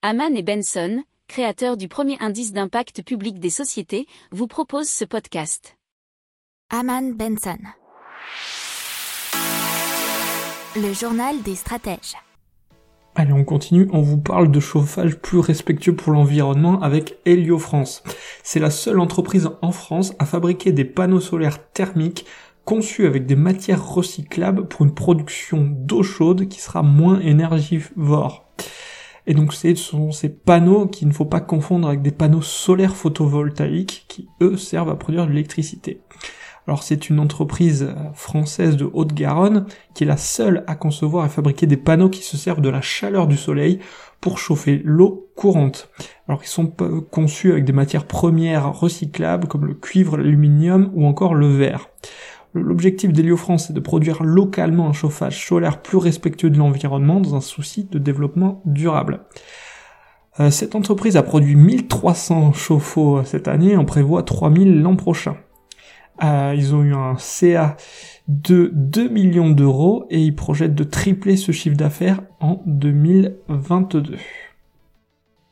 Haman et Benson, créateurs du premier indice d'impact public des sociétés, vous proposent ce podcast. Haman Benson. Le journal des stratèges. Allez, on continue, on vous parle de chauffage plus respectueux pour l'environnement avec Helio France. C'est la seule entreprise en France à fabriquer des panneaux solaires thermiques conçus avec des matières recyclables pour une production d'eau chaude qui sera moins énergivore. Et donc ce sont ces panneaux qu'il ne faut pas confondre avec des panneaux solaires photovoltaïques qui eux servent à produire de l'électricité. Alors c'est une entreprise française de Haute-Garonne qui est la seule à concevoir et fabriquer des panneaux qui se servent de la chaleur du soleil pour chauffer l'eau courante. Alors ils sont conçus avec des matières premières recyclables comme le cuivre, l'aluminium ou encore le verre. L'objectif d'Héliofrance est de produire localement un chauffage solaire plus respectueux de l'environnement dans un souci de développement durable. Euh, cette entreprise a produit 1300 chauffe-eau cette année, on prévoit 3000 l'an prochain. Euh, ils ont eu un CA de 2 millions d'euros et ils projettent de tripler ce chiffre d'affaires en 2022.